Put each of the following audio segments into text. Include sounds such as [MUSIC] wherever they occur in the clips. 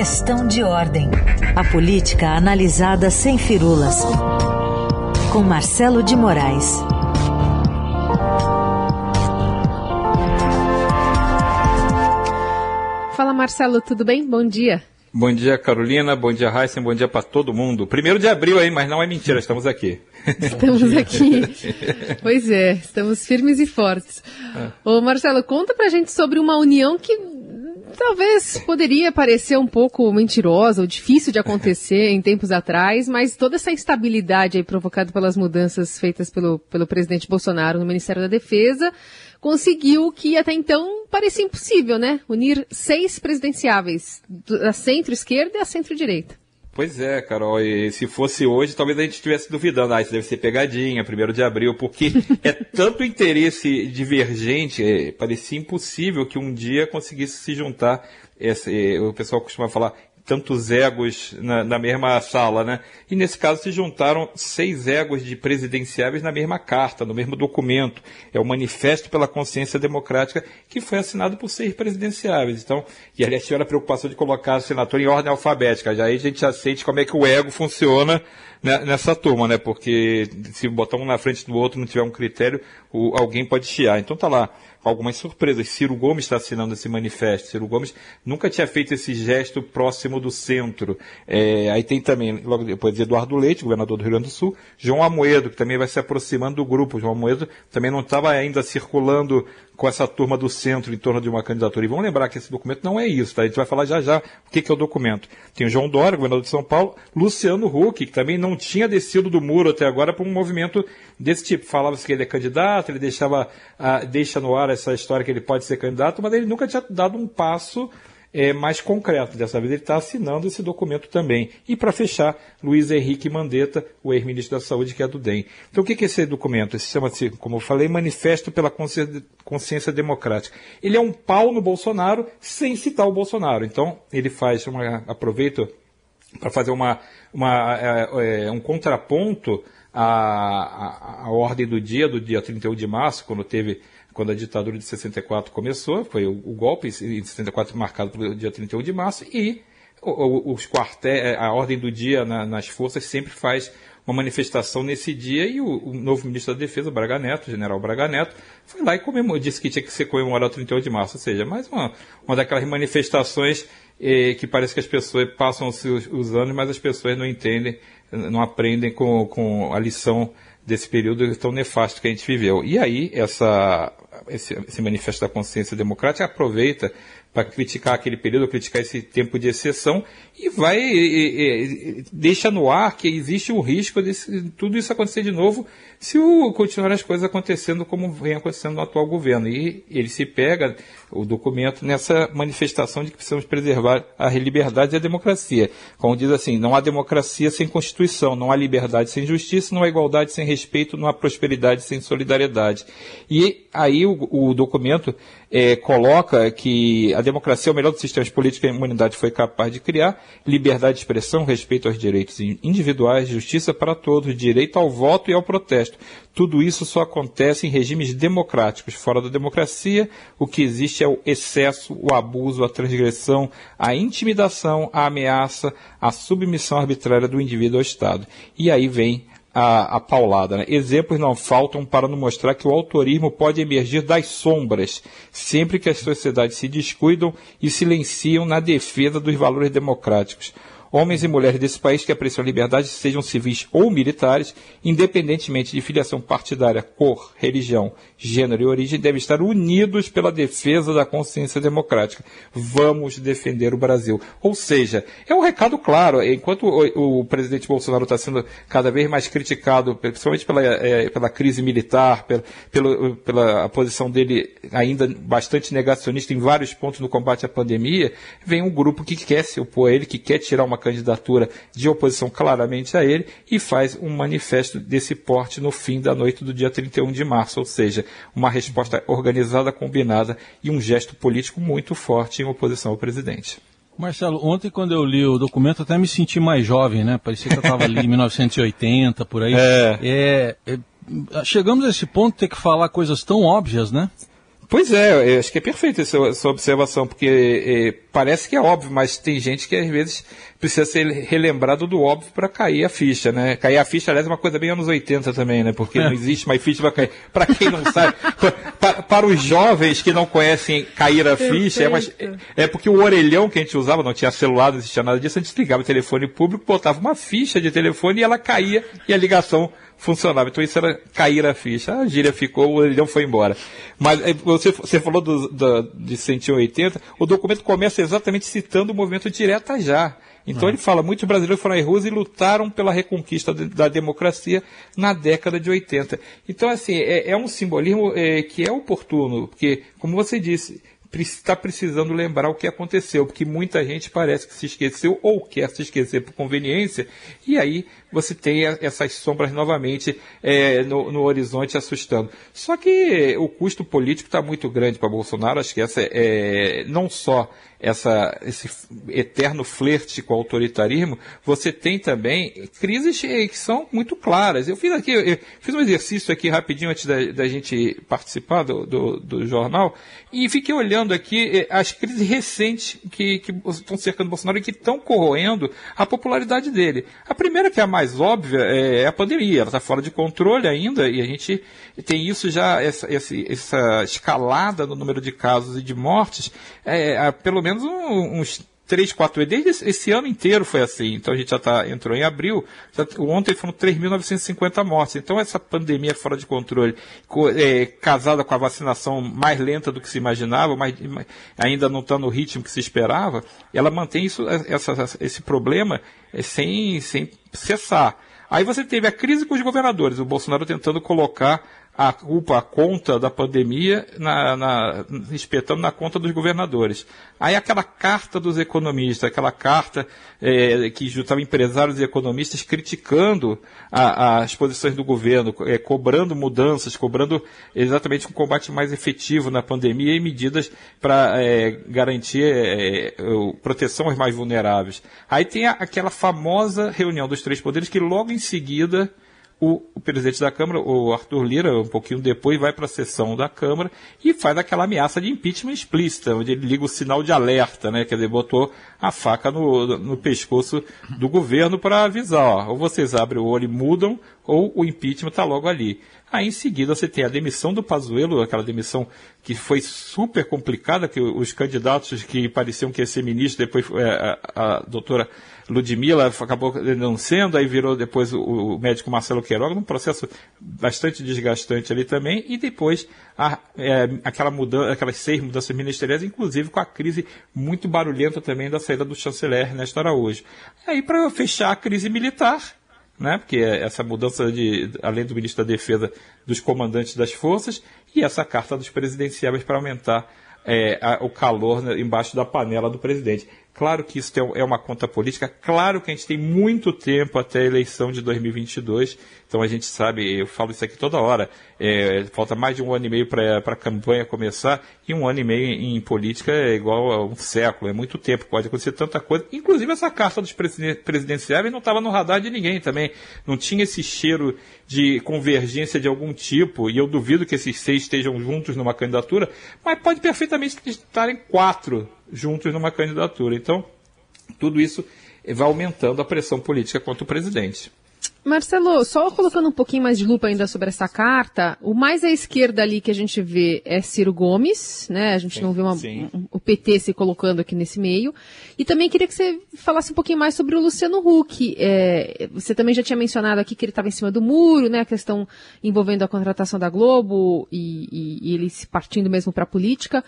Questão de ordem. A política analisada sem firulas. Com Marcelo de Moraes. Fala Marcelo, tudo bem? Bom dia. Bom dia, Carolina. Bom dia, Raíssa. Bom dia para todo mundo. Primeiro de abril aí, mas não é mentira, estamos aqui. [LAUGHS] Estamos aqui. pois é, estamos firmes e fortes. É. Ô Marcelo, conta pra gente sobre uma união que talvez poderia parecer um pouco mentirosa ou difícil de acontecer em tempos atrás, mas toda essa instabilidade aí provocada pelas mudanças feitas pelo, pelo presidente Bolsonaro no Ministério da Defesa conseguiu que até então parecia impossível, né? Unir seis presidenciáveis, da centro-esquerda e a centro-direita. Pois é, Carol, e se fosse hoje, talvez a gente estivesse duvidando, ah, isso deve ser pegadinha, primeiro de abril, porque [LAUGHS] é tanto interesse divergente, é, parecia impossível que um dia conseguisse se juntar, esse, o pessoal costuma falar, tantos egos na, na, mesma sala, né? E nesse caso se juntaram seis egos de presidenciáveis na mesma carta, no mesmo documento. É o Manifesto pela Consciência Democrática, que foi assinado por seis presidenciáveis. Então, e aliás tiveram a preocupação de colocar a assinatura em ordem alfabética. Já aí a gente já sente como é que o ego funciona né, nessa turma, né? Porque se botar um na frente do outro não tiver um critério, o, alguém pode chiar. Então tá lá algumas surpresas. Ciro Gomes está assinando esse manifesto. Ciro Gomes nunca tinha feito esse gesto próximo do centro. É, aí tem também, logo depois, Eduardo Leite, governador do Rio Grande do Sul, João Amoedo, que também vai se aproximando do grupo. João Amoedo também não estava ainda circulando com essa turma do centro em torno de uma candidatura. E vamos lembrar que esse documento não é isso, tá? A gente vai falar já já o que, que é o documento. Tem o João Dória, governador de São Paulo, Luciano Huck, que também não tinha descido do muro até agora para um movimento desse tipo. Falava-se que ele é candidato, ele deixava, uh, deixa no ar essa história que ele pode ser candidato, mas ele nunca tinha dado um passo é, mais concreto. Dessa vez ele está assinando esse documento também. E para fechar, Luiz Henrique Mandetta, o ex-ministro da Saúde, que é do DEM. Então o que é esse documento? Esse chama-se, como eu falei, Manifesto pela Consciência Democrática. Ele é um pau no Bolsonaro sem citar o Bolsonaro. Então ele faz uma. aproveito para fazer uma, uma é, um contraponto à, à, à ordem do dia, do dia 31 de março, quando teve quando a ditadura de 64 começou, foi o, o golpe em 64 marcado pelo dia 31 de março, e os quartéis, a ordem do dia na, nas forças sempre faz uma manifestação nesse dia e o, o, novo ministro da Defesa, Braga Neto, o general Braga Neto, foi lá e comemorou, disse que tinha que ser comemorado o 31 de março, ou seja, mais uma, uma daquelas manifestações eh, que parece que as pessoas passam os, os anos, mas as pessoas não entendem, não aprendem com, com a lição desse período tão nefasto que a gente viveu. E aí, essa, esse, esse manifesto da consciência democrática aproveita para criticar aquele período, criticar esse tempo de exceção e vai e, e, deixa no ar que existe o risco de tudo isso acontecer de novo se o, continuar as coisas acontecendo como vem acontecendo no atual governo. E ele se pega, o documento, nessa manifestação de que precisamos preservar a liberdade e a democracia. Como diz assim, não há democracia sem Constituição, não há liberdade sem justiça, não há igualdade sem respeito, não há prosperidade sem solidariedade. E aí o, o documento é, coloca que a democracia é o melhor dos sistemas políticos que a humanidade foi capaz de criar, liberdade de expressão, respeito aos direitos individuais, justiça para todos, direito ao voto e ao protesto. Tudo isso só acontece em regimes democráticos. Fora da democracia, o que existe é o excesso, o abuso, a transgressão, a intimidação, a ameaça, a submissão arbitrária do indivíduo ao Estado. E aí vem a, a paulada. Né? Exemplos não faltam para nos mostrar que o autorismo pode emergir das sombras, sempre que as sociedades se descuidam e silenciam na defesa dos valores democráticos homens e mulheres desse país que apreciam a liberdade, sejam civis ou militares, independentemente de filiação partidária, cor, religião, gênero e origem, devem estar unidos pela defesa da consciência democrática. Vamos defender o Brasil. Ou seja, é um recado claro. Enquanto o, o presidente Bolsonaro está sendo cada vez mais criticado, principalmente pela, é, pela crise militar, pela, pela, pela posição dele ainda bastante negacionista em vários pontos no combate à pandemia, vem um grupo que quer se opor a ele, que quer tirar uma candidatura de oposição claramente a ele e faz um manifesto desse porte no fim da noite do dia 31 de março, ou seja, uma resposta organizada, combinada e um gesto político muito forte em oposição ao presidente. Marcelo, ontem quando eu li o documento até me senti mais jovem, né? Parecia que eu estava ali em [LAUGHS] 1980, por aí. É. É, é. Chegamos a esse ponto de ter que falar coisas tão óbvias, né? Pois é, acho que é perfeita essa, essa observação, porque é, parece que é óbvio, mas tem gente que às vezes precisa ser relembrado do óbvio para cair a ficha, né? Cair a ficha, aliás, é uma coisa bem anos 80 também, né? Porque é. não existe mais ficha para cair. Para quem não sabe, [LAUGHS] para, para, os jovens que não conhecem cair a ficha, é, mais, é, porque o orelhão que a gente usava, não tinha celular, não existia nada disso, a gente ligava o telefone público, botava uma ficha de telefone e ela caía e a ligação funcionava. Então isso era cair a ficha. A gíria ficou, o orelhão foi embora. Mas eh, você, você falou do, do, de 180, o documento começa exatamente citando o movimento direta já. Então ele fala, muitos brasileiros foram às ruas e lutaram pela reconquista da democracia na década de 80. Então, assim, é, é um simbolismo é, que é oportuno, porque, como você disse, está precisando lembrar o que aconteceu, porque muita gente parece que se esqueceu ou quer se esquecer por conveniência, e aí você tem essas sombras novamente é, no, no, horizonte assustando. Só que o custo político está muito grande para Bolsonaro, acho que essa é, não só essa, esse eterno flerte com o autoritarismo, você tem também crises que são muito claras. Eu fiz aqui, eu fiz um exercício aqui rapidinho antes da, da gente participar do, do, do, jornal e fiquei olhando aqui eh, as crises recentes que, que estão cercando Bolsonaro e que estão corroendo a popularidade dele. A primeira, que é a mais óbvia, é a pandemia. Ela está fora de controle ainda e a gente tem isso já, essa, essa, escalada no número de casos e de mortes, é, pelo menos menos um, uns três, quatro desde esse ano inteiro foi assim. Então a gente já tá, entrou em abril, já, ontem foram 3.950 mortes. Então essa pandemia fora de controle, é, casada com a vacinação mais lenta do que se imaginava, mas ainda não está no ritmo que se esperava, ela mantém isso, essa, esse problema é, sem, sem cessar. Aí você teve a crise com os governadores, o Bolsonaro tentando colocar a culpa, a conta da pandemia, na, na, espetando na conta dos governadores. Aí aquela carta dos economistas, aquela carta é, que juntava empresários e economistas criticando a, as posições do governo, é, cobrando mudanças, cobrando exatamente um combate mais efetivo na pandemia e medidas para é, garantir é, proteção aos mais vulneráveis. Aí tem a, aquela famosa reunião dos três poderes que logo em seguida o, o, presidente da Câmara, o Arthur Lira, um pouquinho depois, vai para a sessão da Câmara e faz aquela ameaça de impeachment explícita, onde ele liga o sinal de alerta, né? Quer dizer, botou a faca no, no pescoço do governo para avisar, ó, ou vocês abrem o olho e mudam, ou o impeachment está logo ali. Aí em seguida você tem a demissão do Pazuello, aquela demissão que foi super complicada, que os candidatos que pareciam que ia ser ministro, depois é, a, a doutora Ludmilla acabou não sendo, aí virou depois o, o médico Marcelo Queiroga, num processo bastante desgastante ali também, e depois a, é, aquela mudança, aquelas seis mudanças ministeriais, inclusive com a crise muito barulhenta também da saída do chanceler Ernesto Araújo. Aí para fechar a crise militar, né? porque essa mudança de, além do ministro da Defesa, dos comandantes das forças, e essa carta dos presidenciáveis para aumentar é, a, o calor né, embaixo da panela do presidente. Claro que isso é uma conta política, claro que a gente tem muito tempo até a eleição de 2022, então a gente sabe, eu falo isso aqui toda hora, é, falta mais de um ano e meio para a campanha começar, e um ano e meio em, política é igual a um século, é muito tempo, pode acontecer tanta coisa. Inclusive essa carta dos presidenciáveis não estava no radar de ninguém também, não tinha esse cheiro de convergência de algum tipo, e eu duvido que esses seis estejam juntos numa candidatura, mas pode perfeitamente estarem quatro juntos numa candidatura. Então, tudo isso vai aumentando a pressão política contra o presidente. Marcelo, só colocando um pouquinho mais de lupa ainda sobre essa carta, o mais à esquerda ali que a gente vê é Ciro Gomes, né? A gente sim, não vê uma, um, o PT se colocando aqui nesse meio. E também queria que você falasse um pouquinho mais sobre o Luciano Huck. É, você também já tinha mencionado aqui que ele estava em cima do muro, né? A questão envolvendo a contratação da Globo e, e, e ele se partindo mesmo para a política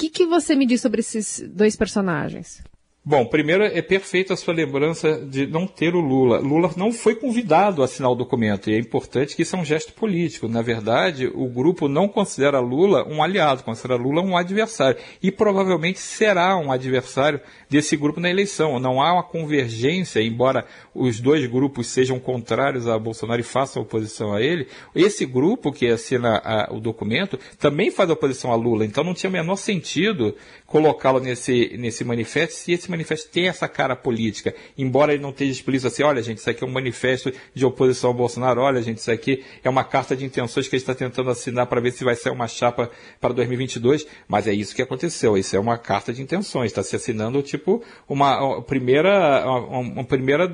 que, que você me diz sobre esses dois personagens? Bom, primeiro é perfeita a sua lembrança de não ter o Lula. Lula não foi convidado a assinar o documento e é importante que isso é um gesto político. Na verdade, o grupo não considera Lula um aliado, considera Lula um adversário e provavelmente será um adversário desse grupo na eleição. Não há uma convergência, embora os dois grupos sejam contrários a Bolsonaro e façam oposição a ele. Esse grupo que assina a, o documento também faz oposição a Lula. Então não tinha o menor sentido colocá-lo nesse, nesse manifesto se esse manifesto tem essa cara política, embora ele não esteja explícito assim, olha gente, isso aqui é um manifesto de oposição ao Bolsonaro, olha gente, isso aqui é uma carta de intenções que ele está tentando assinar para ver se vai ser uma chapa para 2022, mas é isso que aconteceu, isso é uma carta de intenções, está se assinando tipo uma, uma primeira, uma, uma primeira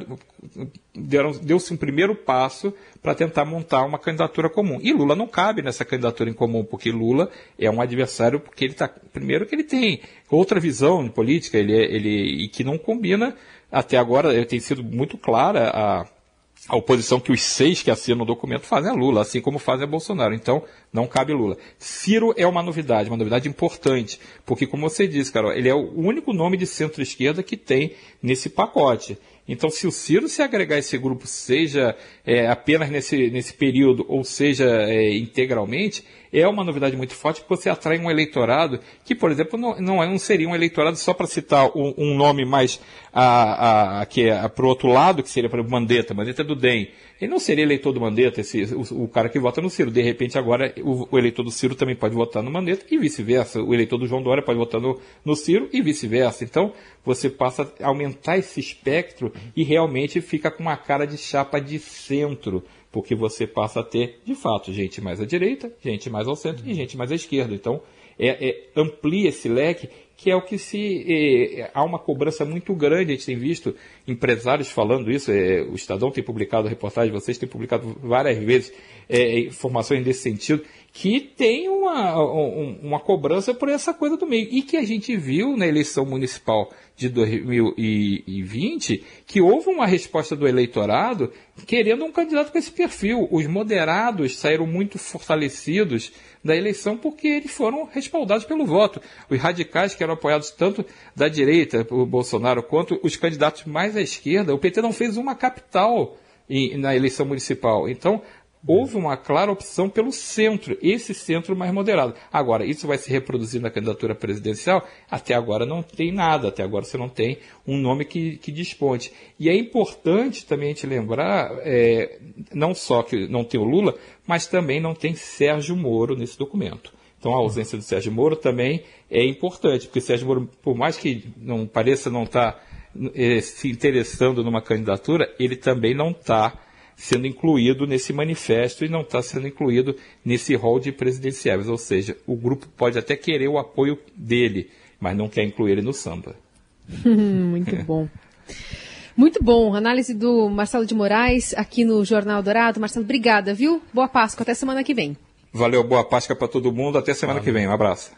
deu-se um primeiro passo para tentar montar uma candidatura comum. E Lula não cabe nessa candidatura em comum, porque Lula é um adversário, porque ele está. Primeiro que ele tem outra visão de política, ele, é, ele e que não combina, até agora, tem sido muito clara a, a oposição que os seis que assinam o documento fazem a Lula, assim como fazem a Bolsonaro. Então, não cabe Lula. Ciro é uma novidade, uma novidade importante, porque, como você disse, Carol, ele é o único nome de centro-esquerda que tem nesse pacote. Então, se o Ciro se agregar a esse grupo, seja é, apenas nesse, nesse período ou seja é, integralmente, é uma novidade muito forte que você atrai um eleitorado que, por exemplo, não, não, não seria um eleitorado só para citar um, um, nome mais a, a, que é para o outro lado, que seria, por exemplo, Mandetta, Mandetta é do DEM. Ele não seria eleitor do Mandetta, esse, o, o cara que vota no Ciro. De repente, agora, o, o, eleitor do Ciro também pode votar no Mandetta e vice-versa. O eleitor do João Dória pode votar no, no Ciro e vice-versa. Então, você passa a aumentar esse espectro e realmente fica com uma cara de chapa de centro porque você passa a ter, de fato, gente mais à direita, gente mais ao centro e gente mais à esquerda. Então, é, é, amplia esse leque, que é o que se. É, há uma cobrança muito grande, a gente tem visto empresários falando isso, é, o Estadão tem publicado reportagem, vocês têm publicado várias vezes é, informações nesse sentido, que tem uma, uma cobrança por essa coisa do meio. E que a gente viu na eleição municipal de 2020 que houve uma resposta do eleitorado querendo um candidato com esse perfil. Os moderados saíram muito fortalecidos da eleição porque eles foram respaldados pelo voto. Os radicais, que eram apoiados tanto da direita, por Bolsonaro, quanto os candidatos mais à esquerda, o PT não fez uma capital na eleição municipal. Então, houve uma clara opção pelo centro, esse centro mais moderado. Agora, isso vai se reproduzir na candidatura presidencial? Até agora não tem nada, até agora você não tem um nome que, que desponte. E é importante também a gente lembrar, é, não só que não tem o Lula, mas também não tem Sérgio Moro nesse documento. Então a ausência do Sérgio Moro também é importante, porque Sérgio Moro, por mais que não pareça não estar tá, é, se interessando numa candidatura, ele também não está sendo incluído nesse manifesto e não está sendo incluído nesse rol de presidenciáveis. Ou seja, o grupo pode até querer o apoio dele, mas não quer incluir ele no samba. [LAUGHS] Muito bom. Muito bom. Análise do Marcelo de Moraes aqui no Jornal Dourado. Marcelo, obrigada, viu? Boa Páscoa. Até semana que vem. Valeu, boa Páscoa para todo mundo. Até semana Valeu. que vem. Um abraço.